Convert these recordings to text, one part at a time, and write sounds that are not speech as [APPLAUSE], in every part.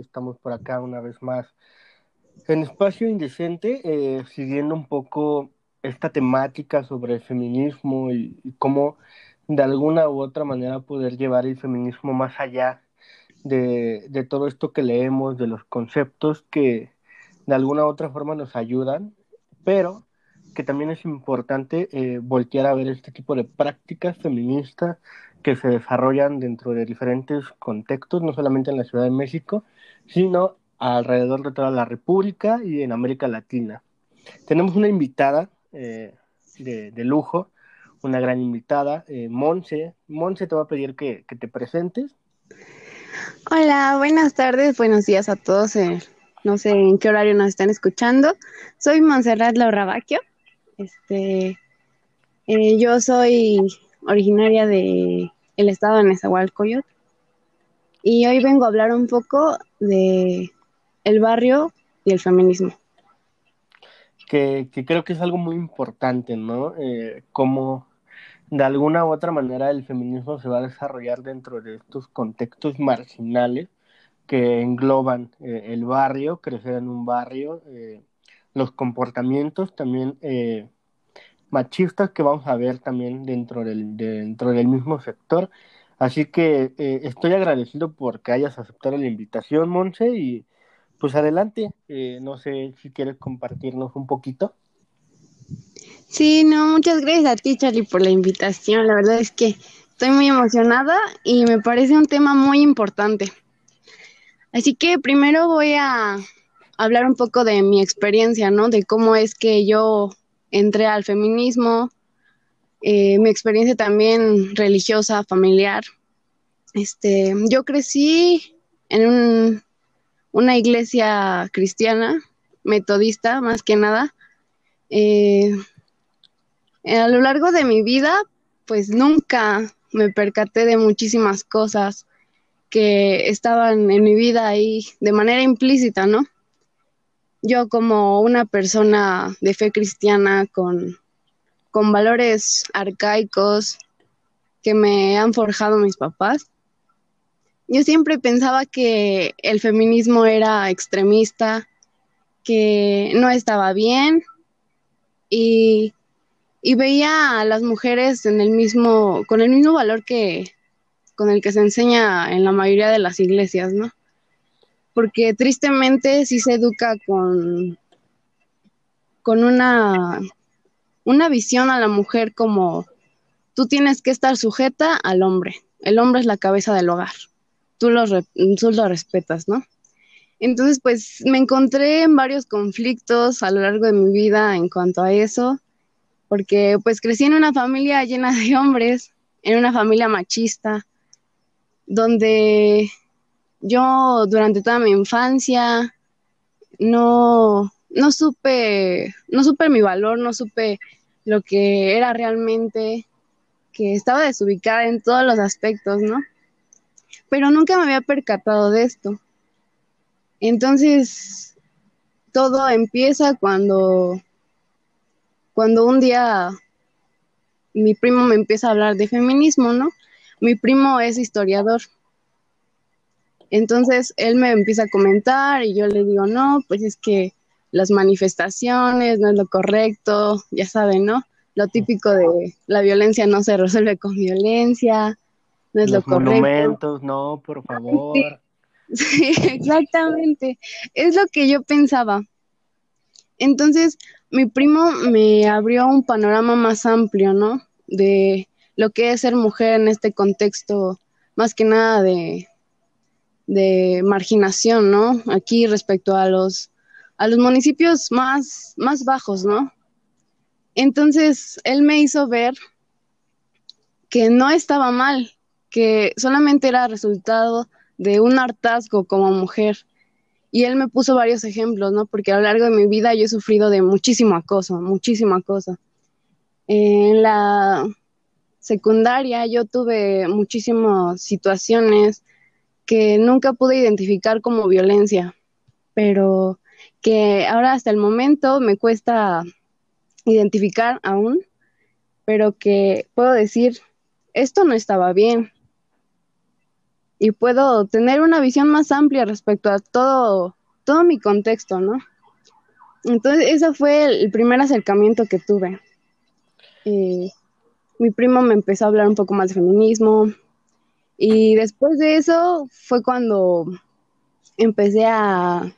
Estamos por acá una vez más en Espacio Indecente, eh, siguiendo un poco esta temática sobre el feminismo y, cómo de alguna u otra manera poder llevar el feminismo más allá de, de, todo esto que leemos, de los conceptos que de alguna u otra forma nos ayudan, pero que también es importante eh, voltear a ver este tipo de prácticas feministas que se desarrollan dentro de diferentes contextos, no solamente en la Ciudad de México, sino alrededor de toda la República y en América Latina. Tenemos una invitada eh, de, de, lujo, una gran invitada, eh, Monse. Monse, te voy a pedir que, que, te presentes. Hola, buenas tardes, buenos días a todos. Eh, no sé en qué horario nos están escuchando. Soy Montserrat Laurabaquio. Este, eh, yo soy originaria de el estado de Nezahualcóyotl y hoy vengo a hablar un poco de el barrio y el feminismo. Que, creo que es algo muy importante, ¿no? Eh, como de alguna u otra manera el feminismo se va a desarrollar dentro de estos contextos marginales que engloban eh, el barrio, crecer en un barrio, eh, los comportamientos también eh, machistas que vamos a ver también dentro del, dentro del mismo sector. Así que eh, estoy agradecido por que hayas aceptado la invitación, Monse, y pues adelante, eh, no sé si quieres compartirnos un poquito. Sí, no, muchas gracias a ti, Charlie, por la invitación. La verdad es que estoy muy emocionada y me parece un tema muy importante. Así que primero voy a hablar un poco de mi experiencia, ¿no? De cómo es que yo entré al feminismo, eh, mi experiencia también religiosa, familiar. Este, yo crecí en un, una iglesia cristiana, metodista más que nada. Eh, a lo largo de mi vida, pues nunca me percaté de muchísimas cosas que estaban en mi vida ahí de manera implícita, ¿no? yo como una persona de fe cristiana con, con valores arcaicos que me han forjado mis papás, yo siempre pensaba que el feminismo era extremista, que no estaba bien y, veía a las mujeres en el mismo, con el mismo valor que con el que se enseña en la mayoría de las iglesias, ¿no? porque tristemente sí se educa con, con una, una visión a la mujer como tú tienes que estar sujeta al hombre, el hombre es la cabeza del hogar, tú lo, tú respetas, ¿no? Entonces, pues me encontré en varios conflictos a lo largo de mi vida en cuanto a eso, porque pues crecí en una familia llena de hombres, en una familia machista, donde yo durante toda mi infancia no, no supe, no supe mi valor, no supe lo que era realmente, que estaba desubicada en todos los aspectos, ¿no? Pero nunca me había percatado de esto. Entonces, todo empieza cuando, cuando un día mi primo me empieza a hablar de feminismo, ¿no? Mi primo es historiador entonces él me empieza a comentar y yo le digo, no, pues es que las manifestaciones no es lo correcto, ya saben, ¿no? Lo típico de la violencia no se resuelve con violencia, no es Los lo correcto. monumentos, no, por favor. [LAUGHS] Sí, exactamente, es lo que yo pensaba. Entonces, mi primo me abrió un panorama más amplio, ¿no? De lo que es ser mujer en este contexto, más que nada de, de marginación, ¿no? Aquí respecto a los, a los municipios más, más bajos, ¿no? Entonces, él me hizo ver que no estaba mal, que solamente era resultado de un hartazgo como mujer. Y él me puso varios ejemplos, ¿no? Porque a lo largo de mi vida yo he sufrido de muchísimo acoso, muchísimo acoso. En la secundaria yo tuve muchísimas situaciones que nunca pude identificar como violencia, pero que ahora hasta el momento me cuesta identificar aún, pero que puedo decir, esto no estaba bien. y puedo tener una visión más amplia respecto a todo, todo mi contexto, ¿no? Entonces, ese fue el, primer acercamiento que tuve. Mi primo me empezó a hablar un poco más de feminismo y después de eso fue cuando empecé a,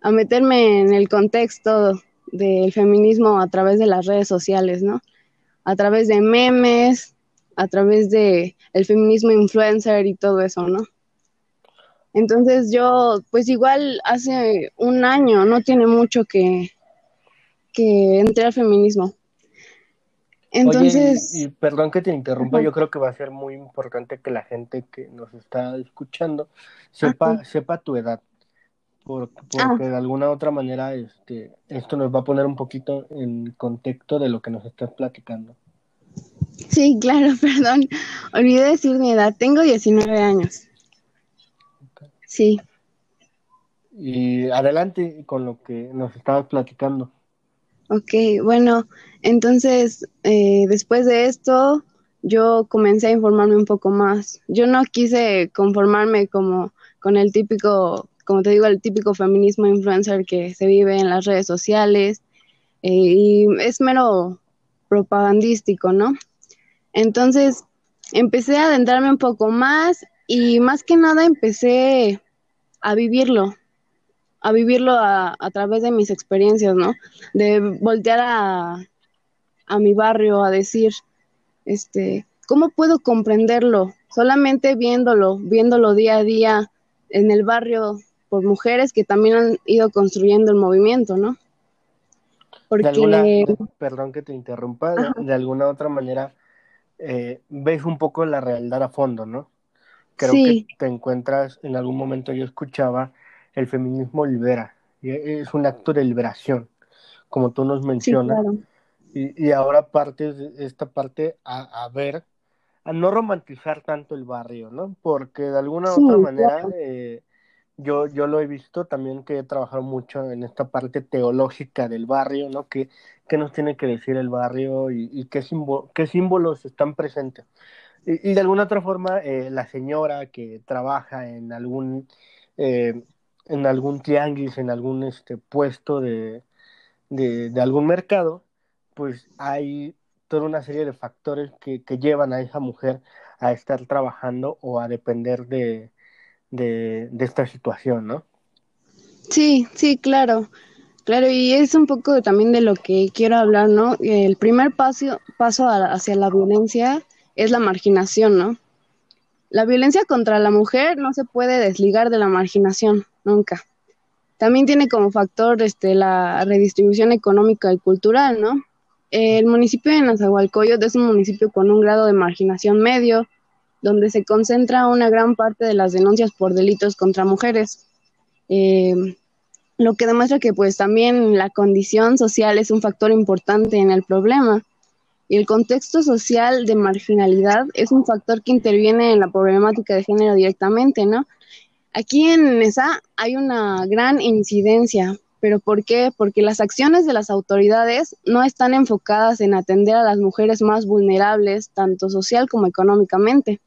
a meterme en el contexto del feminismo a través de las redes sociales, ¿no? A través de memes, a través de el feminismo influencer y todo eso, ¿no? Entonces yo, pues igual hace un año, no tiene mucho que, que entré al feminismo. Entonces... y, perdón que te interrumpa, yo creo que va a ser muy importante que la gente que nos está escuchando sepa, sepa tu edad, porque, ah. porque de alguna otra manera este, esto nos va a poner un poquito en contexto de lo que nos estás platicando. Sí, claro, [LAUGHS] perdón. Olvidé decir mi edad. Tengo 19 años. Sí. Y adelante con lo que nos estabas platicando. Ok, bueno, entonces eh, después de esto yo comencé a informarme un poco más. Yo no quise conformarme como con el típico, como te digo, el típico feminismo influencer que se vive en las redes sociales eh, y es mero propagandístico, ¿no? Entonces empecé a adentrarme un poco más y más que nada empecé a vivirlo, a vivirlo a, través de mis experiencias, ¿no? De voltear a, a mi barrio a decir, este, ¿cómo puedo comprenderlo? Solamente viéndolo, viéndolo día a día en el barrio por mujeres que también han ido construyendo el movimiento, ¿no? Porque... perdón que te interrumpa, de, alguna otra manera eh, ves un poco la realidad a fondo, ¿no? Creo que te encuentras, en algún momento yo escuchaba, el feminismo libera, y es un acto de liberación, como tú nos mencionas. y, y, ahora partes esta parte a, ver, a no romantizar tanto el barrio, ¿no? Porque de alguna otra manera eh, yo, yo lo he visto también que he trabajado mucho en esta parte teológica del barrio, ¿no? Que, qué nos tiene que decir el barrio y, qué, qué símbolos están presentes. Y, de alguna otra forma, eh, la señora que trabaja en algún, eh, en algún tianguis, en algún este, puesto de, de, de, algún mercado, pues hay toda una serie de factores que, que llevan a esa mujer a estar trabajando o a depender de, de, esta situación, ¿no? Sí, sí, claro. Claro, y es un poco también de lo que quiero hablar, ¿no? El primer paso, paso hacia la violencia es la marginación, ¿no? La violencia contra la mujer no se puede desligar de la marginación, nunca. También tiene como factor este, la redistribución económica y cultural, ¿no? El municipio de Nazahualcoyot es un municipio con un grado de marginación medio, donde se concentra una gran parte de las denuncias por delitos contra mujeres. Eh, lo que demuestra que pues también la condición social es un factor importante en el problema. Y el contexto social de marginalidad es un factor que interviene en la problemática de género directamente, ¿no? Aquí en esa hay una gran incidencia, pero ¿por qué? Porque las acciones de las autoridades no están enfocadas en atender a las mujeres más vulnerables, tanto social como económicamente.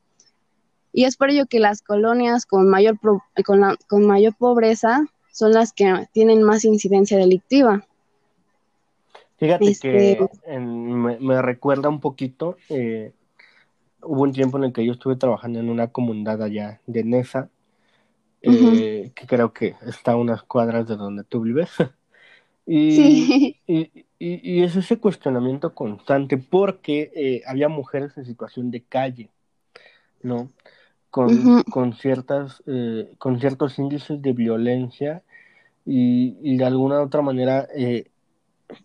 Y es por ello que las colonias con mayor, con, con mayor pobreza son las que tienen más incidencia delictiva. Fíjate que este, me, recuerda un poquito, eh, hubo un tiempo en el que yo estuve trabajando en una comunidad allá de Nesa, eh, que creo que está a unas cuadras de donde tú vives. [LAUGHS] y, y, y, es ese cuestionamiento constante porque eh, había mujeres en situación de calle, ¿no? Con, con, ciertas, eh, con ciertos índices de violencia y, y de alguna otra manera, eh,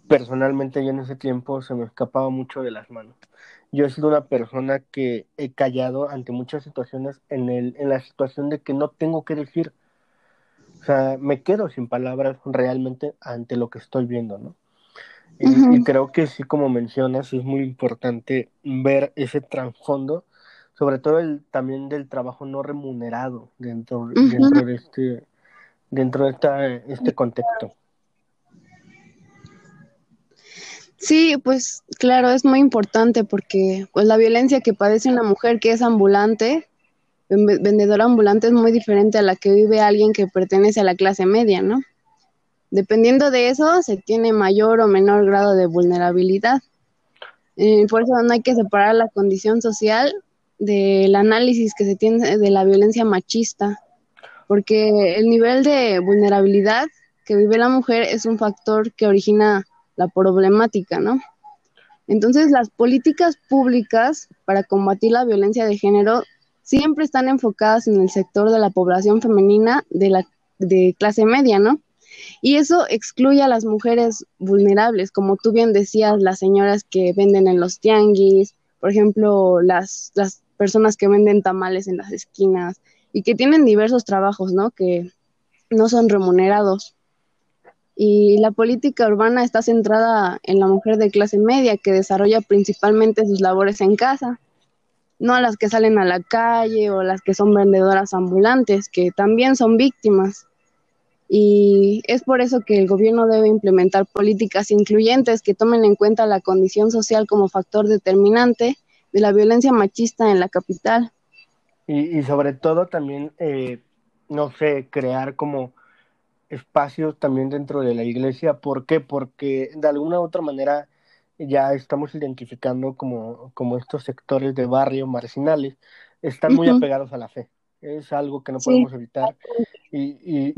personalmente yo en ese tiempo se me escapaba mucho de las manos. Yo he sido una persona que he callado ante muchas situaciones en, el, en la situación de que no tengo que decir. O sea, me quedo sin palabras realmente ante lo que estoy viendo, ¿no? y, creo que sí, como mencionas, es muy importante ver ese trasfondo sobre todo el también del trabajo no remunerado dentro, dentro de este dentro de esta, este contexto. Sí, pues claro, es muy importante porque pues la violencia que padece una mujer que es ambulante vendedor ambulante es muy diferente a la que vive alguien que pertenece a la clase media, ¿no? Dependiendo de eso, se tiene mayor o menor grado de vulnerabilidad. Eh, por eso no hay que separar la condición social del análisis que se tiene de la violencia machista, porque el nivel de vulnerabilidad que vive la mujer es un factor que origina la problemática, ¿no? Entonces, las políticas públicas para combatir la violencia de género siempre están enfocadas en el sector de la población femenina de la de clase media, ¿no? Y eso excluye a las mujeres vulnerables, como tú bien decías, las señoras que venden en los tianguis, por ejemplo, las, las personas que venden tamales en las esquinas y que tienen diversos trabajos, ¿no? Que no son remunerados. Y la política urbana está centrada en la mujer de clase media que desarrolla principalmente sus labores en casa, no a las que salen a la calle o las que son vendedoras ambulantes, que también son víctimas. Y es por eso que el gobierno debe implementar políticas incluyentes que tomen en cuenta la condición social como factor determinante de la violencia machista en la capital. Y, sobre todo también, eh, no sé, crear como espacios también dentro de la iglesia. ¿Por qué? Porque de alguna u otra manera ya estamos identificando como, como estos sectores de barrio marginales están muy apegados a la fe. Es algo que no podemos evitar. Y, y,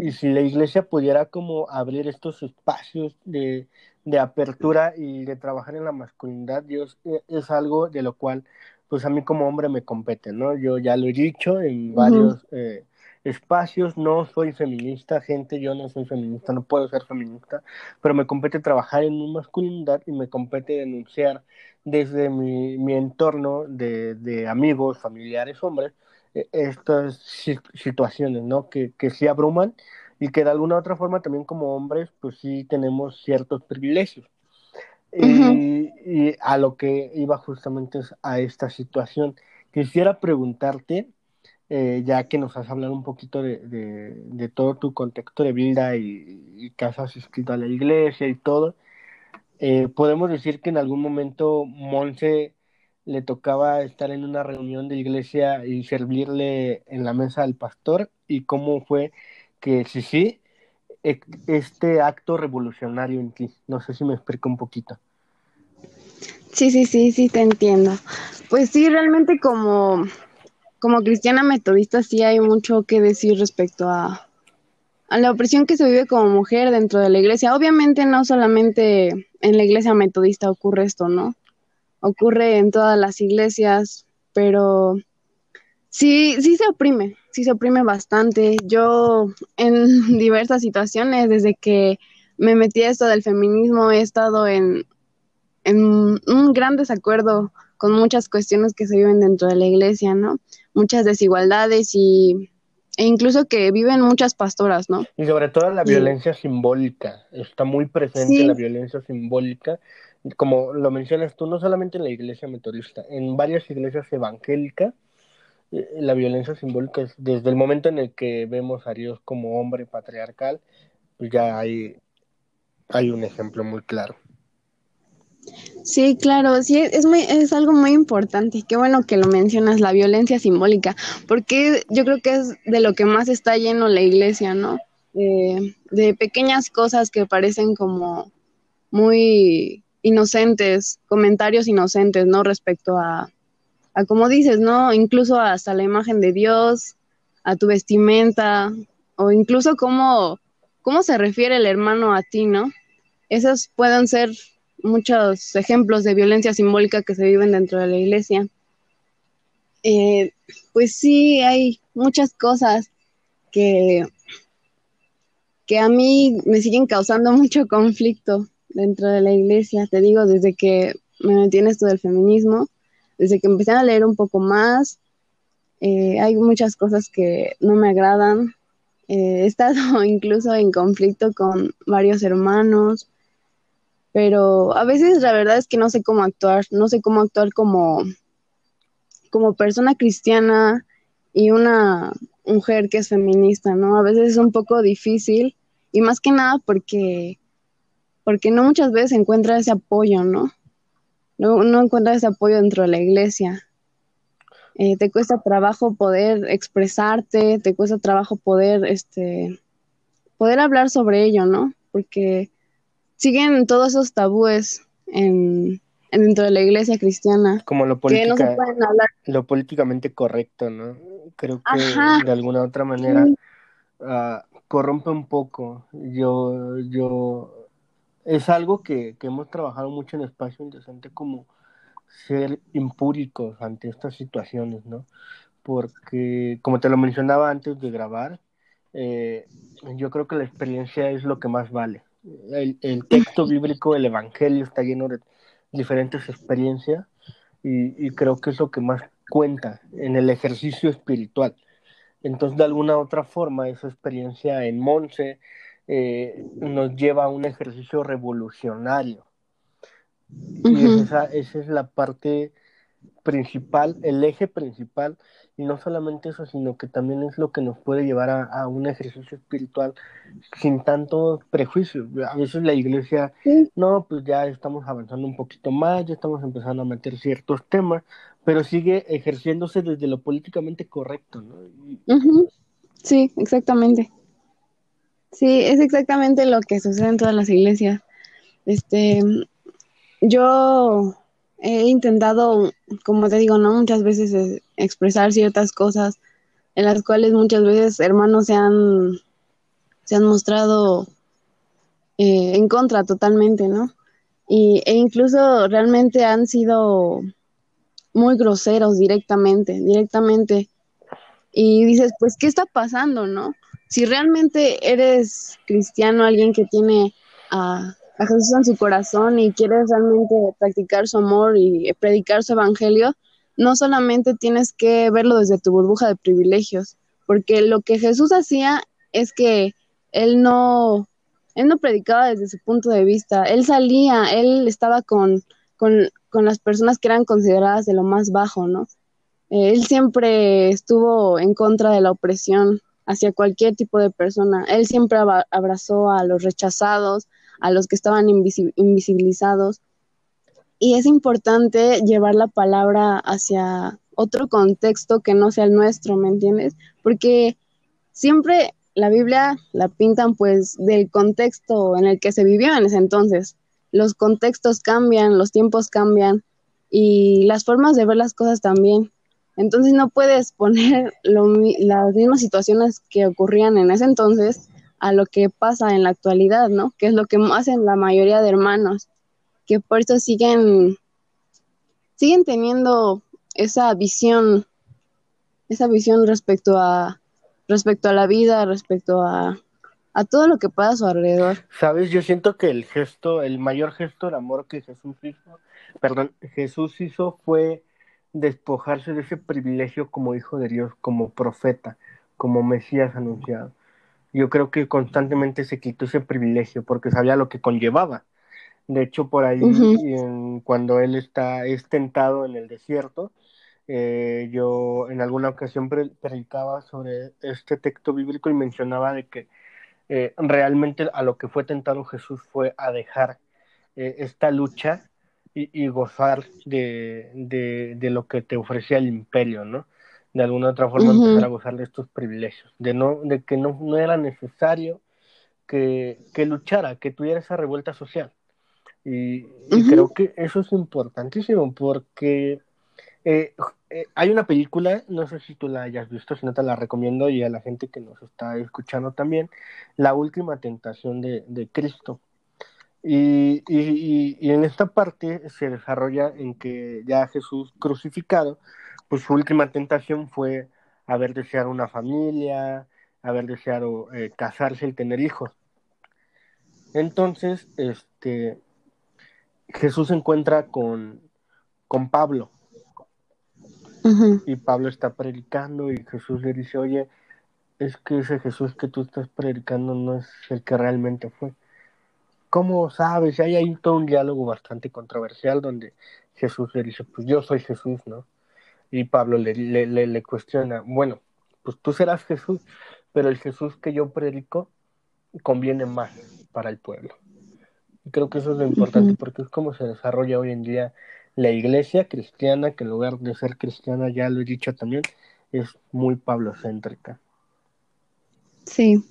y, si la iglesia pudiera como abrir estos espacios de, de, apertura y de trabajar en la masculinidad, Dios e, es algo de lo cual pues a mí como hombre me compete, ¿no? Yo ya lo he dicho en varios eh, espacios, no soy feminista, gente, yo no soy feminista, no puedo ser feminista, pero me compete trabajar en mi masculinidad y me compete denunciar desde mi, mi entorno de, de, amigos, familiares, hombres, e, estas situaciones, ¿no? Que, que sí abruman y que de alguna u otra forma también como hombres, pues sí tenemos ciertos privilegios. y, y, a lo que iba justamente a esta situación. Quisiera preguntarte, eh, ya que nos has hablado un poquito de, de, todo tu contexto de vida y, que has asistido a la iglesia y todo, eh, podemos decir que en algún momento Monse le tocaba estar en una reunión de iglesia y servirle en la mesa al pastor y cómo fue que sí, sí, e, este acto revolucionario en ti. No sé si me explico un poquito. Sí, sí, sí, sí, te entiendo. Pues sí, realmente como como cristiana metodista sí hay mucho que decir respecto a, a la opresión que se vive como mujer dentro de la iglesia. Obviamente no solamente en la iglesia metodista ocurre esto, ¿no? Ocurre en todas las iglesias, pero sí, sí se oprime, sí se oprime bastante. Yo en [LAUGHS] diversas situaciones, desde que me metí a esto del feminismo, he estado en, en un gran desacuerdo con muchas cuestiones que se viven dentro de la iglesia, ¿no? muchas desigualdades y, e incluso que viven muchas pastoras, ¿no? Y sobre todo la violencia simbólica, está muy presente la violencia simbólica, como lo mencionas tú, no solamente en la iglesia metodista, en varias iglesias evangélicas, la violencia simbólica es desde el momento en el que vemos a Dios como hombre patriarcal, pues ya hay, hay un ejemplo muy claro. Sí, claro, sí, es, muy, es algo muy importante. Qué bueno que lo mencionas, la violencia simbólica, porque yo creo que es de lo que más está lleno la iglesia, ¿no? de pequeñas cosas que parecen como muy inocentes, comentarios inocentes, ¿no? Respecto a, como dices, ¿no? Incluso hasta la imagen de Dios, a tu vestimenta, o incluso cómo, cómo se refiere el hermano a ti, ¿no? Esos pueden ser muchos ejemplos de violencia simbólica que se viven dentro de la iglesia. Eh, pues sí, hay muchas cosas que, que a mí me siguen causando [LAUGHS] mucho conflicto dentro de la iglesia, te digo, desde que me metí en esto del feminismo, desde que empecé a leer un poco más, eh, hay muchas cosas que no me agradan. Eh, he estado [LAUGHS] incluso en conflicto con varios hermanos, pero a veces la verdad es que no sé cómo actuar, no sé cómo actuar como, como persona cristiana y una mujer que es feminista, ¿no? A veces es un poco difícil y más que nada porque, porque no muchas veces encuentra ese apoyo, ¿no? No, no encuentra ese apoyo dentro de la iglesia. eh, te cuesta trabajo poder expresarte, te cuesta trabajo poder, este, poder hablar sobre ello, ¿no? Porque siguen todos esos tabúes en, dentro de la iglesia cristiana. Como lo, lo políticamente correcto, ¿no? Creo que de alguna otra manera ah, corrompe un poco. Yo, yo, es algo que, que hemos trabajado mucho en Espacio Indecente como ser impúricos ante estas situaciones, ¿no? Porque, como te lo mencionaba antes de grabar, eh, yo creo que la experiencia es lo que más vale. El, el, texto bíblico, el Evangelio está lleno de diferentes experiencias y, y, creo que es lo que más cuenta en el ejercicio espiritual. Entonces, de alguna otra forma, esa experiencia en Monse eh, nos lleva a un ejercicio revolucionario y esa, esa es la parte principal, el eje principal, y no solamente eso, sino que también es lo que nos puede llevar a, un ejercicio espiritual sin tanto prejuicio. A veces la iglesia, no, pues ya estamos avanzando un poquito más, ya estamos empezando a meter ciertos temas, pero sigue ejerciéndose desde lo políticamente correcto, ¿no? Sí, exactamente. Sí, es exactamente lo que sucede en todas las iglesias. Este, yo he intentado, como te digo, ¿no? Muchas veces expresar ciertas cosas en las cuales muchas veces hermanos se han, se han mostrado eh, en contra totalmente, ¿no? Y, e incluso realmente han sido muy groseros directamente, directamente. Y dices, pues, ¿qué está pasando, no? Si realmente eres cristiano, alguien que tiene a a Jesús en su corazón y quieres realmente practicar su amor y predicar su evangelio, no solamente tienes que verlo desde tu burbuja de privilegios, porque lo que Jesús hacía es que él no, él no predicaba desde su punto de vista, él salía, él estaba con, con, con las personas que eran consideradas de lo más bajo, ¿no? Él siempre estuvo en contra de la opresión hacia cualquier tipo de persona. Él siempre abrazó a los rechazados, a los que estaban invisibilizados. Y es importante llevar la palabra hacia otro contexto que no sea el nuestro, ¿me entiendes? Porque siempre la Biblia la pintan pues del contexto en el que se vivió en ese entonces. Los contextos cambian, los tiempos cambian y las formas de ver las cosas también. Entonces no puedes poner [LAUGHS] las mismas situaciones que ocurrían en ese entonces a lo que pasa en la actualidad, ¿no? Que es lo que hacen la mayoría de hermanos, que por eso siguen, siguen teniendo esa visión, esa visión respecto a, respecto a la vida, respecto a, a todo lo que pasa a su alrededor. Sabes, yo siento que el gesto, el mayor gesto de amor que Jesús hizo, perdón, Jesús hizo fue despojarse de ese privilegio como hijo de Dios, como profeta, como Mesías anunciado yo creo que constantemente se quitó ese privilegio porque sabía lo que conllevaba. De hecho, por ahí, cuando él está es tentado en el desierto, eh, yo en alguna ocasión predicaba sobre este texto bíblico y mencionaba de que eh, realmente a lo que fue tentado Jesús fue a dejar eh, esta lucha y, gozar de, de, de, lo que te ofrecía el imperio, ¿no? de alguna otra forma empezar a gozar de estos privilegios, de no, de que no, no era necesario que, que, luchara, que tuviera esa revuelta social. Y, creo que eso es importantísimo porque eh, eh, hay una película, no sé si tú la hayas visto, si no te la recomiendo y a la gente que nos está escuchando también, La Última Tentación de, de Cristo. Y, y, y, en esta parte se desarrolla en que ya Jesús crucificado pues su última tentación fue haber deseado una familia, haber deseado eh, casarse y tener hijos. Entonces, este, Jesús se encuentra con, con Pablo. Y Pablo está predicando y Jesús le dice, oye, es que ese Jesús que tú estás predicando no es el que realmente fue. ¿Cómo sabes? Y hay ahí todo un diálogo bastante controversial donde Jesús le dice, pues yo soy Jesús, ¿no? Y Pablo le, le, le, cuestiona, bueno, pues tú serás Jesús, pero el Jesús que yo predico conviene más para el pueblo. Y creo que eso es lo importante porque es como se desarrolla hoy en día la iglesia cristiana, que en lugar de ser cristiana, ya lo he dicho también, es muy pablocéntrica. Sí.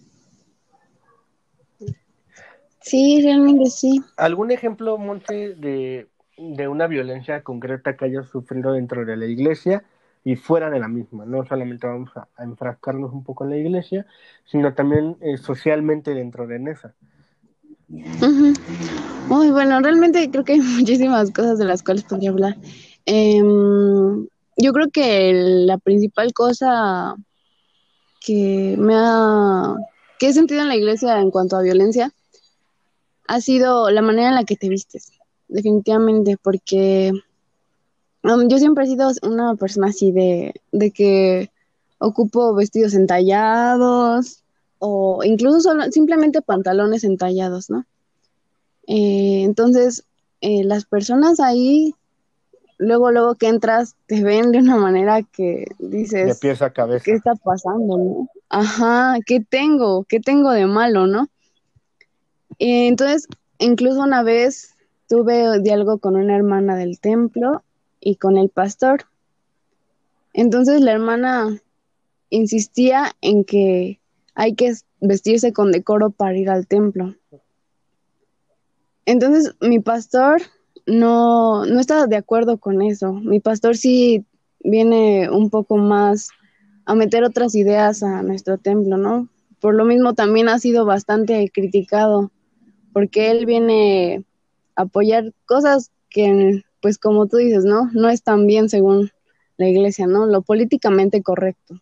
Sí, realmente sí. ¿Algún ejemplo, Monte, de, de una violencia concreta que hayas sufrido dentro de la iglesia y fuera de la misma? No solamente vamos a, enfrascarnos un poco en la iglesia, sino también eh, socialmente dentro de esa. Muy bueno, realmente creo que hay [LAUGHS] muchísimas cosas de las cuales podría hablar. Em, yo creo que la principal cosa que me ha que he sentido en la iglesia en cuanto a violencia ha sido la manera en la que te vistes, definitivamente, porque um, yo siempre he sido una persona así de, de que ocupo vestidos entallados o incluso solo, simplemente pantalones entallados, ¿no? Eh, entonces, eh, las personas ahí, luego, luego que entras, te ven de una manera que dices... De pies a cabeza. ¿Qué está pasando, no? Ajá, ¿qué tengo? ¿Qué tengo de malo, no? Eh, entonces, incluso una vez tuve diálogo con una hermana del templo y con el pastor. Entonces la hermana insistía en que hay que vestirse con decoro para ir al templo. Entonces mi pastor no, no estaba de acuerdo con eso. Mi pastor sí viene un poco más a meter otras ideas a nuestro templo, ¿no? Por lo mismo también ha sido bastante criticado porque él viene a apoyar cosas que, pues como tú dices, ¿no? No están bien según la iglesia, ¿no? Lo políticamente correcto.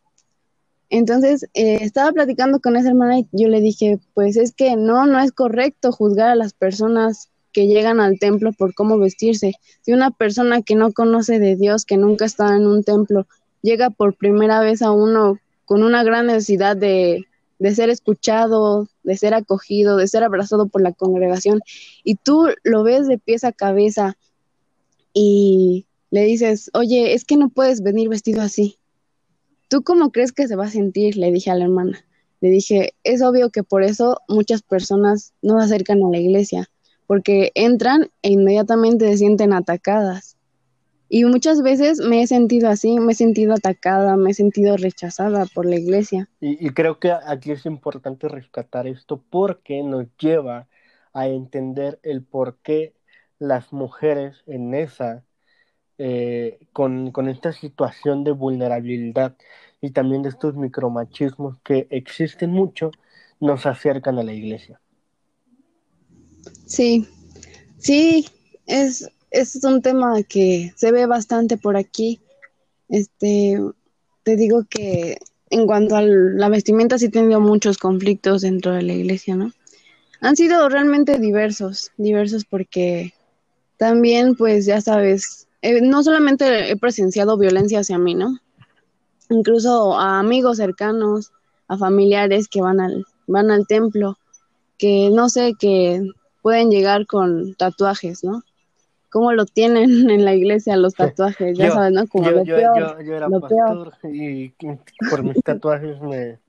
Entonces, eh, estaba platicando con esa hermana y yo le dije, pues es que no, no es correcto juzgar a las personas que llegan al templo por cómo vestirse. Si una persona que no conoce de Dios, que nunca está en un templo, llega por primera vez a uno con una gran necesidad de, de ser escuchado, de ser acogido, de ser abrazado por la congregación, y tú lo ves de pies a cabeza y le dices, oye, es que no puedes venir vestido así. ¿Tú cómo crees que se va a sentir? Le dije a la hermana. Le dije, es obvio que por eso muchas personas no se acercan a la iglesia, porque entran e inmediatamente se sienten atacadas. Y muchas veces me he sentido así, me he sentido atacada, me he sentido rechazada por la iglesia. Y, creo que aquí es importante rescatar esto porque nos lleva a entender el por qué las mujeres en esa, eh, con, con esta situación de vulnerabilidad y también de estos micromachismos que existen mucho, nos acercan a la iglesia. Sí, sí, es, es un tema que se ve bastante por aquí. Este, te digo que en cuanto a la vestimenta sí he tenido muchos conflictos dentro de la iglesia, ¿no? Han sido realmente diversos, diversos porque también, pues ya sabes, eh, no solamente he presenciado violencia hacia mí, ¿no? Incluso a amigos cercanos, a familiares que van al, van al templo, que no sé, que pueden llegar con tatuajes, ¿no? Cómo lo tienen [LAUGHS] en la iglesia los tatuajes, ya sabes, ¿no? Como yo, yo, yo, era pastor y por mis tatuajes me...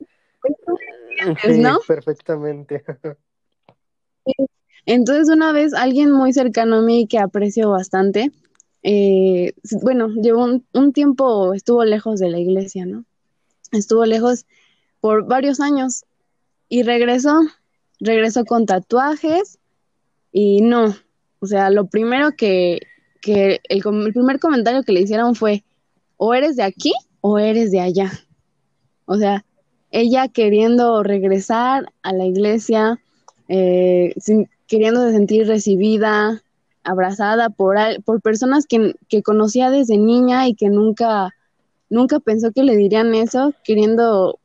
Sí, ¿no? perfectamente. [LAUGHS] Entonces una vez alguien muy cercano a mí que aprecio bastante, eh, bueno, llevó un, un tiempo, estuvo lejos de la iglesia, ¿no? Estuvo lejos por varios años y regresó, regresó con tatuajes y no, o sea, lo primero que, que el, el, primer comentario que le hicieron fue, o eres de aquí o eres de allá. O sea, ella queriendo regresar a la iglesia, eh, sin, queriendo sentir recibida, abrazada por, por personas que, que, conocía desde niña y que nunca, nunca pensó que le dirían eso, queriendo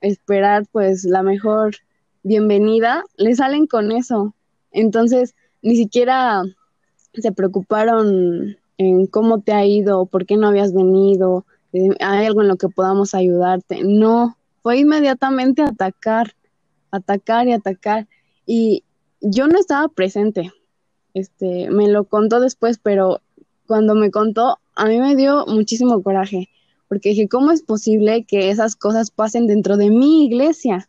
esperar pues la mejor bienvenida, le salen con eso. Entonces, ni siquiera se preocuparon en cómo te ha ido, por qué no habías venido, eh, hay algo en lo que podamos ayudarte. No, fue inmediatamente atacar, atacar y atacar. Y yo no estaba presente. Este, me lo contó después, pero cuando me contó, a mí me dio muchísimo coraje, porque dije, ¿cómo es posible que esas cosas pasen dentro de mi iglesia?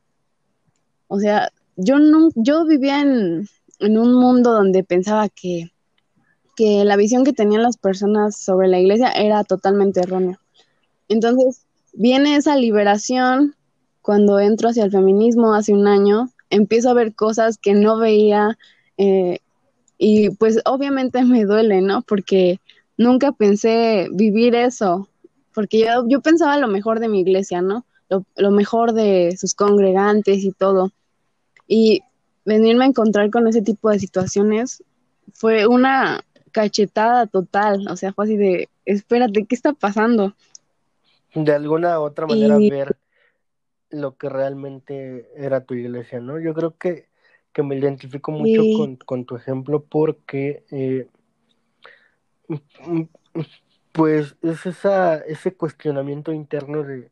O sea, yo no, yo vivía en, en un mundo donde pensaba que, que la visión que tenían las personas sobre la iglesia era totalmente errónea. Entonces, viene esa liberación cuando entro hacia el feminismo hace un año, empiezo a ver cosas que no veía eh, y pues obviamente [LAUGHS] me duele, ¿no? Porque nunca pensé vivir eso, porque yo, yo pensaba lo mejor de mi iglesia, ¿no? Lo, lo mejor de sus congregantes y todo. Y venirme a encontrar con ese tipo de situaciones fue una cachetada total, o sea, fue así de, espérate, ¿qué está pasando? De alguna u otra manera ver lo que realmente era tu iglesia, ¿no? Yo creo que, que me identifico mucho con, con, tu ejemplo porque, eh, pues, es esa, ese cuestionamiento interno de,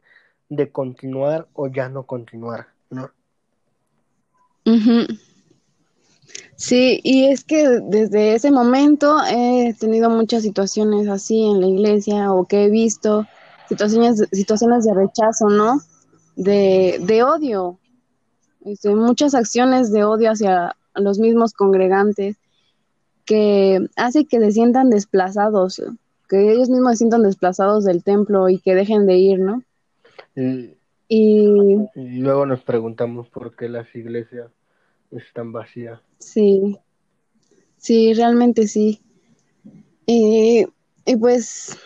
de continuar o ya no continuar, ¿no? Sí, y es que desde ese momento he tenido muchas situaciones así en la iglesia o que he visto situaciones, situaciones de rechazo, ¿no? De, de odio, este, muchas acciones de odio hacia los mismos congregantes que hace que se sientan desplazados, que ellos mismos se sientan desplazados del templo y que dejen de ir, ¿no? Y, y luego nos preguntamos por qué las iglesias están vacías. Sí, sí, realmente sí. y pues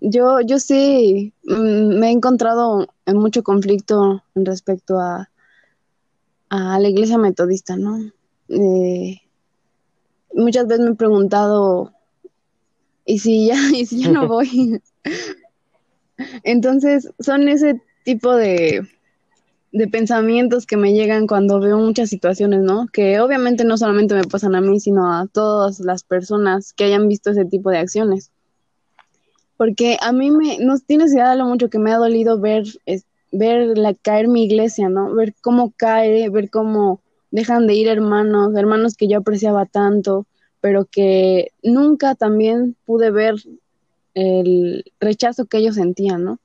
yo, yo sí mm, me he encontrado en mucho conflicto en respecto a, a la iglesia metodista, ¿no? Eh, muchas veces me he preguntado, ¿y si ya, [LAUGHS] y si ya no [LAUGHS] voy? Entonces, son ese tipo de, de pensamientos que me llegan cuando veo muchas situaciones, ¿no? Que obviamente no solamente me pasan a mí, sino a todas las personas que hayan visto ese tipo de acciones. Porque a mí me, no tienes idea de lo mucho que me ha dolido ver, ver la, caer mi iglesia, ¿no? Ver cómo cae, ver cómo dejan de ir hermanos, hermanos que yo apreciaba tanto, pero que nunca también pude ver el rechazo que ellos sentían, ¿no?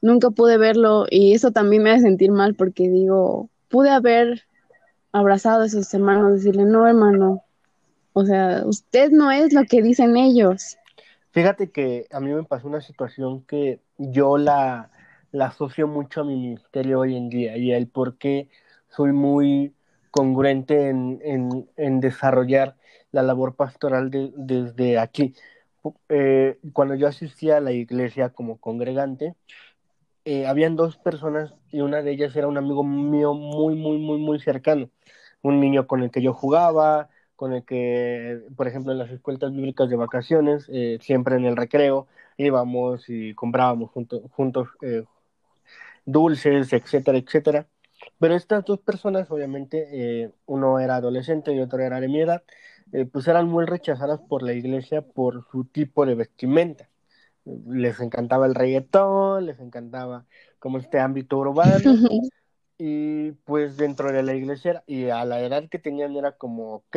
Nunca pude verlo y eso también me hace sentir mal porque digo, pude haber abrazado a esos hermanos, decirle, no hermano, o sea, usted no es lo que dicen ellos. Fíjate que a mí me pasó una situación que yo la, la asocio mucho a mi ministerio hoy en día y el por qué soy muy congruente en, en, en desarrollar la labor pastoral desde aquí. Eh, cuando yo asistía a la iglesia como congregante, eh, habían dos personas y una de ellas era un amigo mío muy, muy, muy, muy cercano. Un niño con el que yo jugaba, con el que, por ejemplo, en las escuelas bíblicas de vacaciones, eh, siempre en el recreo, íbamos y comprábamos juntos eh, dulces, etcétera, etcétera. Pero estas dos personas, obviamente, uno era adolescente y otro era de mi edad, pues eran muy rechazadas por la iglesia por su tipo de vestimenta les encantaba el reggaetón, les encantaba como este ámbito urbano. [LAUGHS] y pues dentro de la iglesia y a la edad que tenían era como, ok,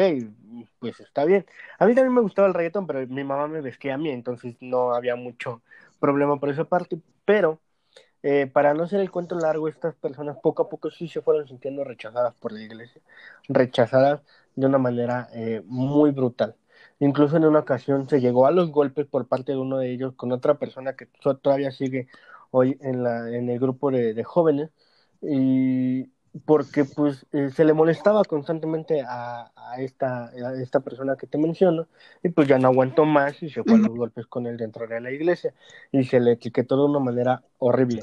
pues está bien. A mí también me gustaba el reggaetón, pero mi mamá me vestía a mí, entonces no había mucho problema por esa parte. Pero eh, para no ser el cuento largo, estas personas poco a poco sí se fueron sintiendo rechazadas por la iglesia, rechazadas de una manera eh, muy brutal. Incluso en una ocasión se llegó a los golpes por parte de uno de ellos con otra persona que todavía sigue hoy en, la, en el grupo de, jóvenes y porque pues eh, se le molestaba constantemente a, a, esta, a esta persona que te menciono y pues ya no aguantó más y se fue a los golpes con él dentro de la iglesia y se le etiquetó de una manera horrible.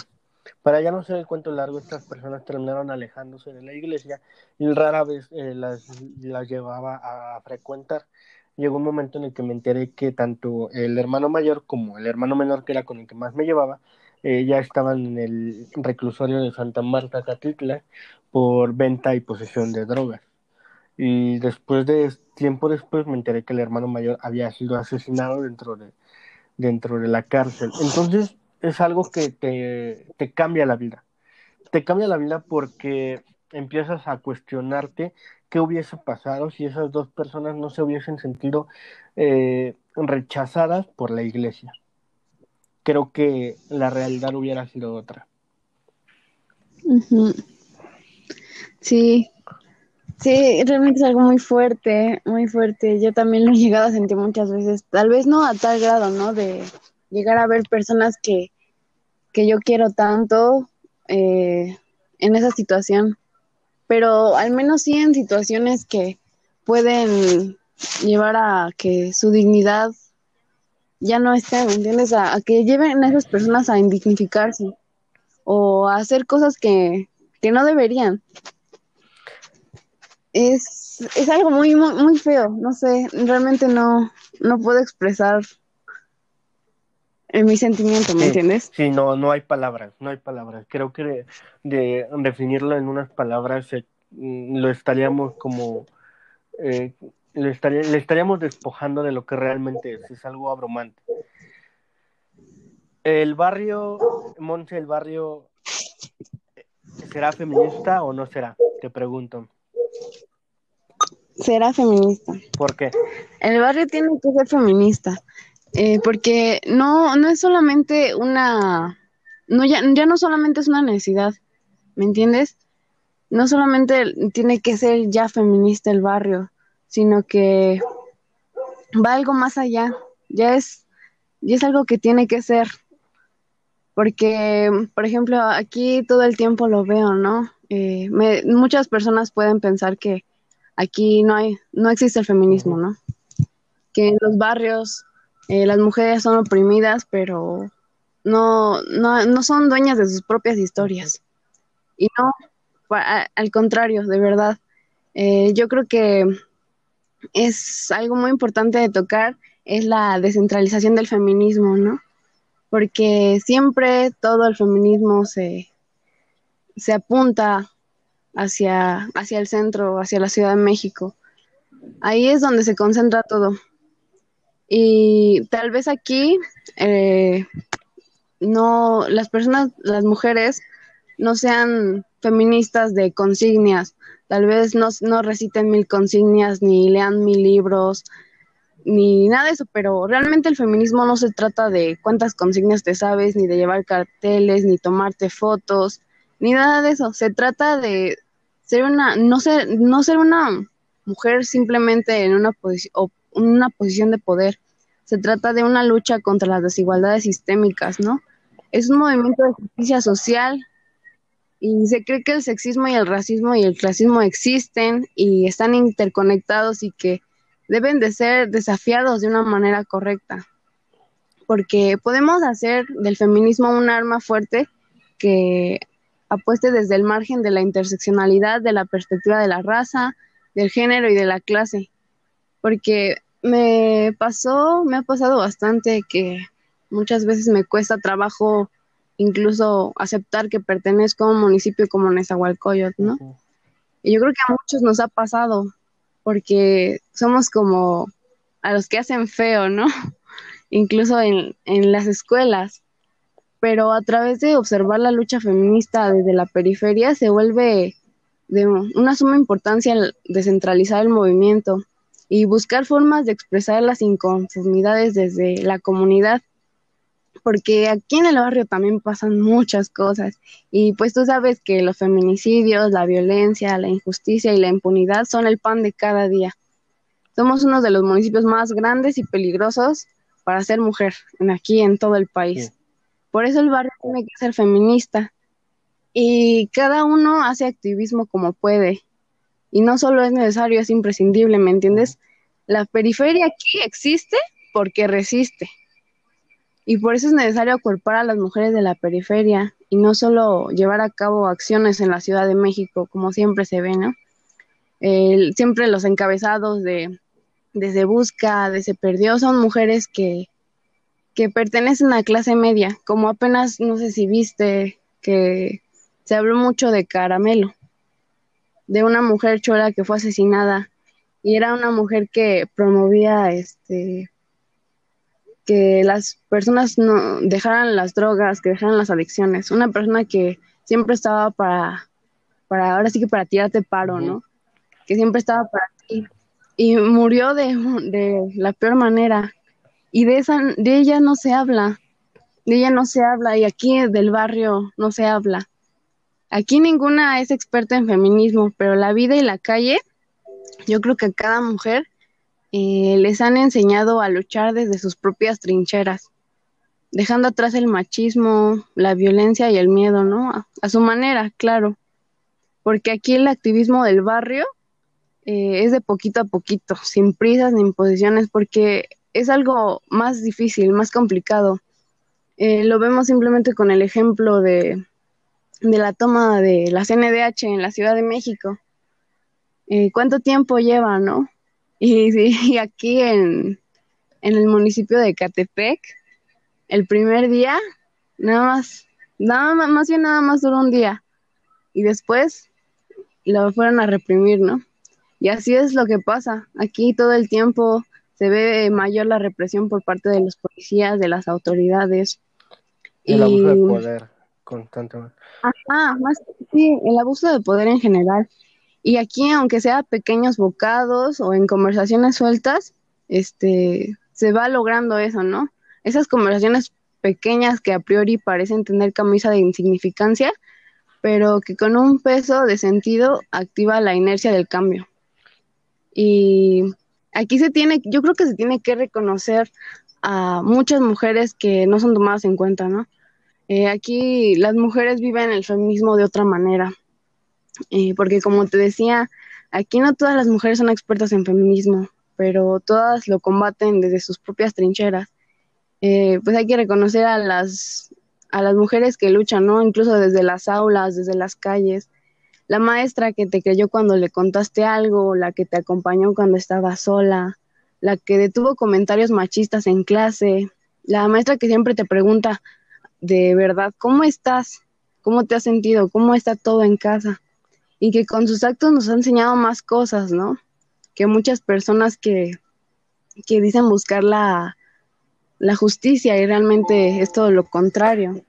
Para ya no ser el cuento largo, estas personas terminaron alejándose de la iglesia y rara vez eh, las, las llevaba a frecuentar llegó un momento en el que me enteré que tanto el hermano mayor como el hermano menor, que era con el que más me llevaba, eh, ya estaban en el reclusorio de Santa Marta, Catitla, por venta y posesión de drogas. Y después de tiempo después me enteré que el hermano mayor había sido asesinado dentro de, dentro de la cárcel. Entonces es algo que te, te cambia la vida. Te cambia la vida porque empiezas a cuestionarte qué hubiese pasado si esas dos personas no se hubiesen sentido eh, rechazadas por la iglesia. Creo que la realidad hubiera sido otra. Sí, Sí, realmente es algo muy fuerte, muy fuerte. Yo también lo he llegado a sentir muchas veces, tal vez no a tal grado, ¿no? De llegar a ver personas que, que yo quiero tanto eh, en esa situación, pero al menos sí en situaciones que pueden llevar a que su dignidad ya no esté, ¿me entiendes? A, que lleven a esas personas a indignificarse o a hacer cosas que, que no deberían. Es, es algo muy, muy, muy feo, no sé, realmente no, no puedo expresar en mi sentimiento, ¿me entiendes? Sí, no, no hay palabras, no hay palabras. Creo que de, definirlo en unas palabras eh, mm, lo estaríamos como, eh, le, estaríamos despojando de lo que realmente es, es algo abrumante. El barrio, Monse, el barrio, ¿será feminista o no será? Te pregunto. Será feminista. ¿Por qué? El barrio tiene que ser feminista. Eh, porque no, no es solamente una, no ya, ya no solamente es una necesidad, ¿me entiendes? No solamente tiene que ser ya feminista el barrio, sino que va algo más allá, ya es, ya es algo que tiene que ser, porque, por ejemplo, aquí todo el tiempo lo veo, ¿no? Eh, muchas personas pueden pensar que aquí no hay, no existe el feminismo, ¿no? Que en los barrios eh, las mujeres son oprimidas, pero no, no, no son dueñas de sus propias historias. Y no, al contrario, de verdad. Eh, yo creo que es algo muy importante de tocar, es la descentralización del feminismo, ¿no? Porque siempre todo el feminismo se, se apunta hacia, hacia el centro, hacia la Ciudad de México. Ahí es donde se concentra todo. Y tal vez aquí eh, no, las personas, las mujeres, no sean feministas de consignias, tal vez no, no reciten mil consignias, ni lean mil libros, ni nada de eso, pero realmente el feminismo no se trata de cuántas consignias te sabes, ni de llevar carteles, ni tomarte fotos, ni nada de eso. Se trata de ser una, no ser, no ser una mujer simplemente en una posición una posición de poder. Se trata de una lucha contra las desigualdades sistémicas, ¿no? Es un movimiento de justicia social y se cree que el sexismo y el racismo y el clasismo existen y están interconectados y que deben de ser desafiados de una manera correcta. Porque podemos hacer del feminismo un arma fuerte que apueste desde el margen de la interseccionalidad, de la perspectiva de la raza, del género y de la clase. Porque me pasó, me ha pasado bastante que muchas veces me cuesta trabajo incluso aceptar que pertenezco a un municipio como Nezahualcóyotl, ¿no? Y yo creo que a muchos nos ha pasado, porque somos como a los que hacen feo, ¿no? [LAUGHS] incluso en, en las escuelas. Pero a través de observar la lucha feminista desde la periferia se vuelve de una suma importancia descentralizar el movimiento y buscar formas de expresar las inconformidades desde la comunidad, porque aquí en el barrio también pasan muchas cosas y pues tú sabes que los feminicidios, la violencia, la injusticia y la impunidad son el pan de cada día. Somos uno de los municipios más grandes y peligrosos para ser mujer en aquí en todo el país. Por eso el barrio tiene que ser feminista y cada uno hace activismo como puede y no solo es necesario, es imprescindible, ¿me entiendes? La periferia aquí existe porque resiste. Y por eso es necesario acuerpar a las mujeres de la periferia y no solo llevar a cabo acciones en la Ciudad de México, como siempre se ve, ¿no? siempre los encabezados de desde Busca, de Se Perdió, son mujeres que, que pertenecen a clase media, como apenas, no sé si viste, que se habló mucho de Caramelo de una mujer chola que fue asesinada. Y era una mujer que promovía este que las personas no dejaran las drogas, que dejaran las adicciones, una persona que siempre estaba para para ahora sí que para tirarte paro, ¿no? Que siempre estaba para ti. Y murió de, de la peor manera. Y de esa de ella no se habla, de ella no se habla. Y aquí del barrio no se habla Aquí ninguna es experta en feminismo, pero la vida y la calle Yo creo que a cada mujer eh, les han enseñado a luchar desde sus propias trincheras, dejando atrás el machismo, la violencia y el miedo, ¿no? A, su manera, claro. Porque aquí el activismo del barrio eh, es de poquito a poquito, sin prisas ni imposiciones, porque es algo más difícil, más complicado. Eh, lo vemos simplemente con el ejemplo de, de, la toma de la CNDH en la Ciudad de México. Eh, ¿Cuánto tiempo lleva, no? [LAUGHS] Y, y aquí en, en, el municipio de Catepec, el primer día, nada más, nada más, más bien nada más duró un día. Y después lo fueron a reprimir, ¿no? Y así es lo que pasa. Aquí todo el tiempo se ve mayor la represión por parte de los policías, de las autoridades. El y... abuso de poder constantemente. Ajá, más, sí, el abuso de poder en general. Y aquí, aunque sea pequeños bocados o en conversaciones sueltas, este, se va logrando eso, ¿no? Esas conversaciones pequeñas que a priori parecen tener camisa de insignificancia, pero que con un peso de sentido activa la inercia del cambio. Y aquí se tiene, yo creo que se tiene que reconocer a muchas mujeres que no son tomadas en cuenta, ¿no? Eh, aquí las mujeres viven el feminismo de otra manera, eh, porque como te decía, aquí no todas las mujeres son expertas en feminismo, pero todas lo combaten desde sus propias trincheras. Eh, pues hay que reconocer a las, a las mujeres que luchan, ¿no? Incluso desde las aulas, desde las calles, la maestra que te creyó cuando le contaste algo, la que te acompañó cuando estaba sola, la que detuvo comentarios machistas en clase, la maestra que siempre te pregunta de verdad, ¿cómo estás? ¿Cómo te has sentido? ¿Cómo está todo en casa? Y que con sus actos nos ha enseñado más cosas, ¿no? Que muchas personas que, que dicen buscar la, la justicia y realmente es todo lo contrario.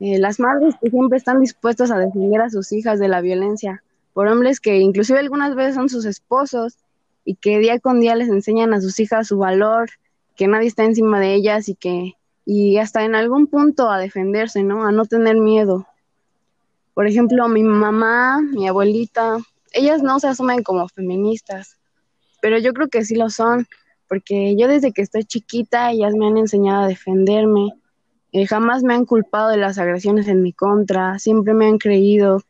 Eh, las madres que siempre están dispuestas a defender a sus hijas de la violencia por hombres que inclusive algunas veces son sus esposos y que día con día les enseñan a sus hijas su valor, que nadie está encima de ellas y que y hasta en algún punto a defenderse, ¿no? A no tener miedo. Por ejemplo, mi mamá, mi abuelita, ellas no se asumen como feministas, pero yo creo que sí lo son, porque yo desde que estoy chiquita ellas me han enseñado a defenderme, eh, jamás me han culpado de las agresiones en mi contra, siempre me han creído,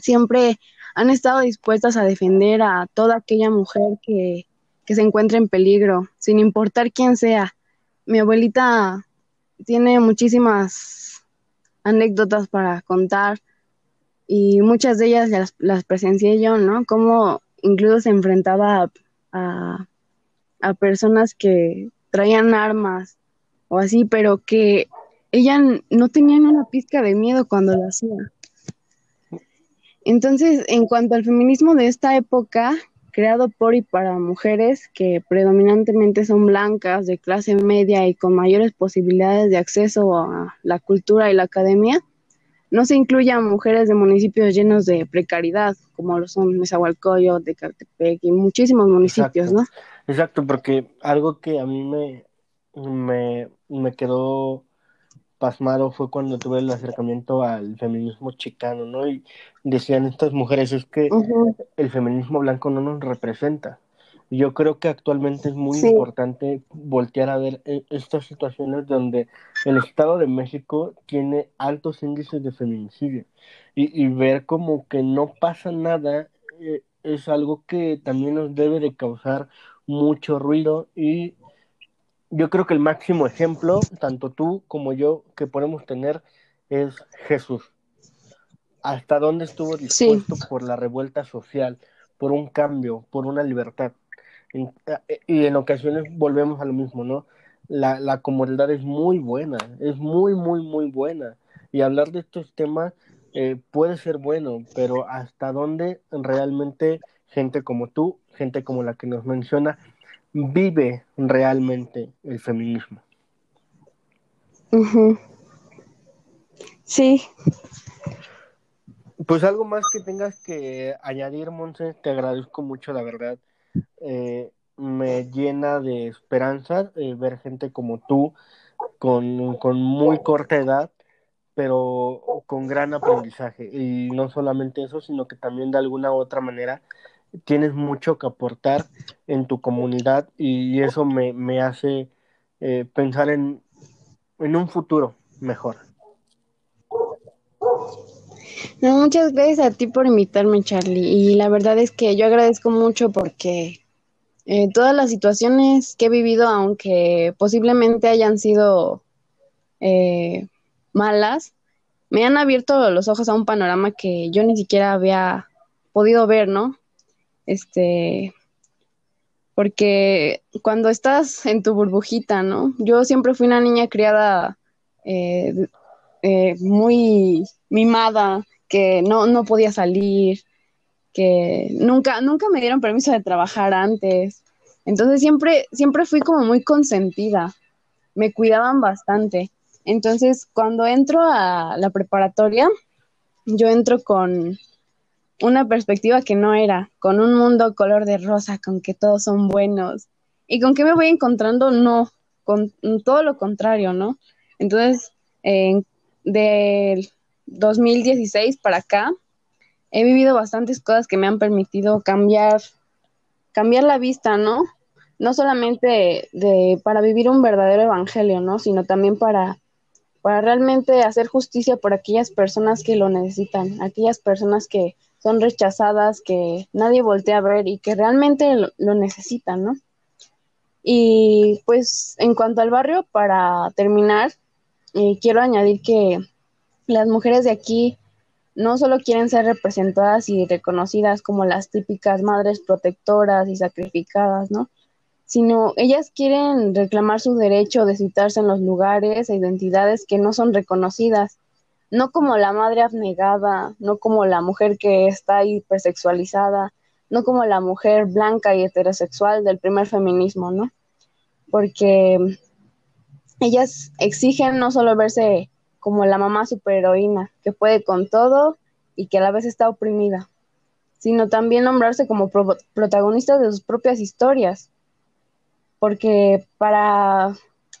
siempre han estado dispuestas a defender a toda aquella mujer que, que se encuentre en peligro, sin importar quién sea. Mi abuelita tiene muchísimas anécdotas para contar y muchas de ellas las, las presencié yo, ¿no? Cómo incluso se enfrentaba a, a, a personas que traían armas o así, pero que ella no tenía una pizca de miedo cuando lo hacía. Entonces, en cuanto al feminismo de esta época, creado por y para mujeres que predominantemente son blancas, de clase media y con mayores posibilidades de acceso a la cultura y la academia, no se incluye a mujeres de municipios llenos de precariedad, como lo son Nezahualcóyotl, de Catepec y muchísimos municipios, Exacto. ¿no? Exacto, porque algo que a mí me, me, me quedó pasmado fue cuando tuve el acercamiento al feminismo chicano, ¿no? Y decían estas mujeres, es que el feminismo blanco no nos representa. Yo creo que actualmente es muy Sí. importante voltear a ver eh, estas situaciones donde el Estado de México tiene altos índices de feminicidio y, y ver como que no pasa nada eh, es algo que también nos debe de causar mucho ruido y yo creo que el máximo ejemplo, tanto tú como yo, que podemos tener es Jesús. Hasta dónde estuvo Sí, dispuesto por la revuelta social, por un cambio, por una libertad. Eh, y en ocasiones volvemos a lo mismo, ¿no? La, la comodidad es muy buena, es muy, muy, muy buena. Y hablar de estos temas eh, puede ser bueno, pero hasta dónde realmente gente como tú, gente como la que nos menciona, vive realmente el feminismo. Sí, Pues algo más que tengas que añadir, Monse, te agradezco mucho, la verdad. Eh, me llena de esperanza eh, ver gente como tú, con, con muy corta edad, pero con gran aprendizaje. Y no solamente eso, sino que también de alguna u otra manera tienes mucho que aportar en tu comunidad y eso me, me hace eh, pensar en, en un futuro mejor. No, muchas gracias a ti por invitarme, Charlie. Y la verdad es que yo agradezco mucho porque eh, todas las situaciones que he vivido, aunque posiblemente hayan sido eh, malas, me han abierto los ojos a un panorama que yo ni siquiera había podido ver, ¿no? Este, porque cuando estás en tu burbujita, ¿no? Yo siempre fui una niña criada eh, muy mimada, que no, no podía salir, que nunca, nunca me dieron permiso de trabajar antes. Entonces siempre, siempre fui como muy consentida, me cuidaban bastante. Entonces cuando entro a la preparatoria, yo entro con una perspectiva que no era, con un mundo color de rosa, con que todos son buenos. ¿Y con qué me voy encontrando? No, con todo lo contrario, ¿no? Entonces, eh, del 2016 para acá, he vivido bastantes cosas que me han permitido cambiar, cambiar la vista, ¿no? No solamente de, para vivir un verdadero evangelio, ¿no? Sino también para, para realmente hacer justicia por aquellas personas que lo necesitan, aquellas personas que son rechazadas, que nadie voltea a ver y que realmente lo, necesitan, ¿no? Y pues en cuanto al barrio, para terminar, eh, quiero añadir que las mujeres de aquí no solo quieren ser representadas y reconocidas como las típicas madres protectoras y sacrificadas, ¿no? Sino ellas quieren reclamar su derecho de citarse en los lugares e identidades que no son reconocidas, no como la madre abnegada, no como la mujer que está hipersexualizada, no como la mujer blanca y heterosexual del primer feminismo, ¿no? Porque ellas exigen no solo verse como la mamá superheroína, que puede con todo y que a la vez está oprimida, sino también nombrarse como protagonistas de sus propias historias, porque para,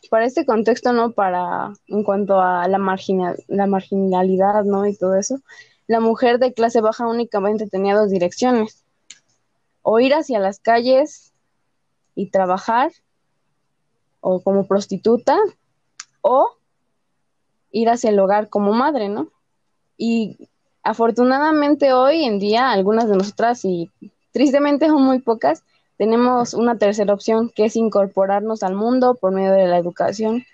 para este contexto, ¿no? Para, en cuanto a la, marginal, la marginalidad, ¿no? Y todo eso, la mujer de clase baja únicamente tenía dos direcciones, o ir hacia las calles y trabajar, o como prostituta, o ir hacia el hogar como madre, ¿no? Y afortunadamente hoy en día algunas de nosotras y tristemente son muy pocas, tenemos una tercera opción que es incorporarnos al mundo por medio de la educación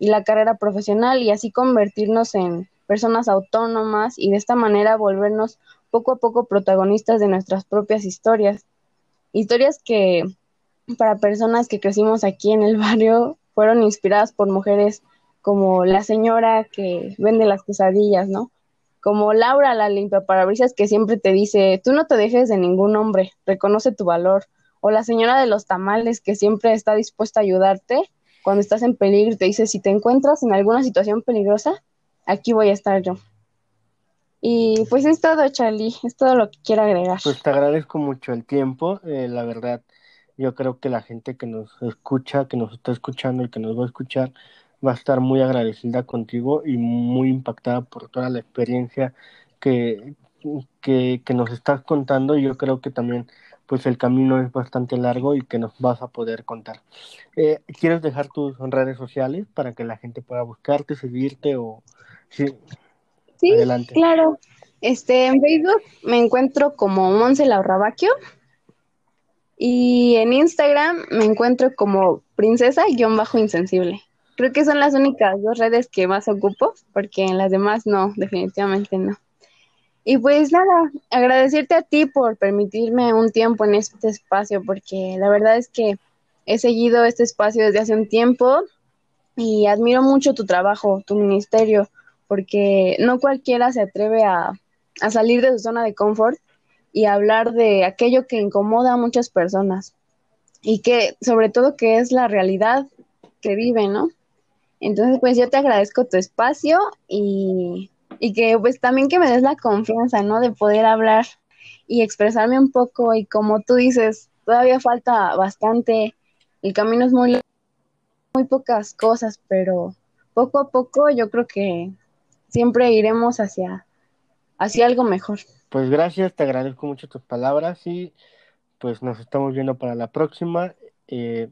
y la carrera profesional y así convertirnos en personas autónomas y de esta manera volvernos poco a poco protagonistas de nuestras propias historias. Historias que para personas que crecimos aquí en el [LAUGHS] barrio fueron inspiradas por mujeres como la señora que vende las quesadillas, ¿no? Como Laura, la limpia parabrisas que siempre te dice, tú no te dejes de ningún hombre, reconoce tu valor. O la señora de los tamales que siempre está dispuesta a ayudarte cuando estás en peligro y te dice, si te encuentras en alguna situación peligrosa, aquí voy a estar yo. Y pues es todo, Charlie, es todo lo que quiero agregar. Pues te agradezco mucho el tiempo, eh, la verdad, yo creo que la gente que nos escucha, que nos está escuchando y que nos va a escuchar, va a estar muy agradecida contigo y muy impactada por toda la experiencia que, que, nos estás contando y yo creo que también pues el camino es bastante largo y que nos vas a poder contar. Eh, ¿Quieres dejar tus redes sociales para que la gente pueda buscarte, seguirte o sí? Sí, Adelante. claro. Este, en Facebook me encuentro como Monse Laurabaquio y en Instagram me encuentro como princesa-insensible. Creo que son las únicas dos redes que más ocupo, porque en las demás no, definitivamente no. Y pues nada, agradecerte a ti por permitirme un tiempo en este espacio, porque la verdad es que he seguido este espacio desde hace un tiempo y admiro mucho tu trabajo, tu ministerio, porque no cualquiera se atreve a, a salir de su zona de confort y hablar de aquello que incomoda a muchas personas y que sobre todo que es la realidad que viven, ¿no? Entonces, pues yo te agradezco tu espacio y, que pues también que me des la confianza, ¿no? De poder hablar y expresarme un poco y como tú dices, todavía falta bastante, el camino es muy muy pocas cosas, pero poco a poco yo creo que siempre iremos hacia, hacia algo mejor. Pues gracias, te agradezco mucho tus palabras y pues nos estamos viendo para la próxima. Eh,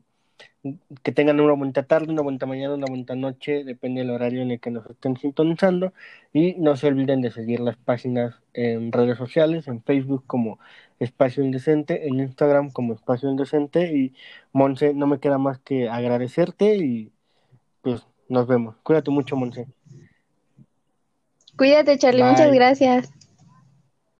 que tengan una bonita tarde, una bonita mañana, una bonita noche, depende del horario en el que nos estén sintonizando. Y no se olviden de seguir las páginas en redes sociales, en Facebook como Espacio Indecente, en Instagram como Espacio Indecente. Y Monse, no me queda más que agradecerte y pues nos vemos. Cuídate mucho, Monse. Cuídate, Charlie. Muchas gracias.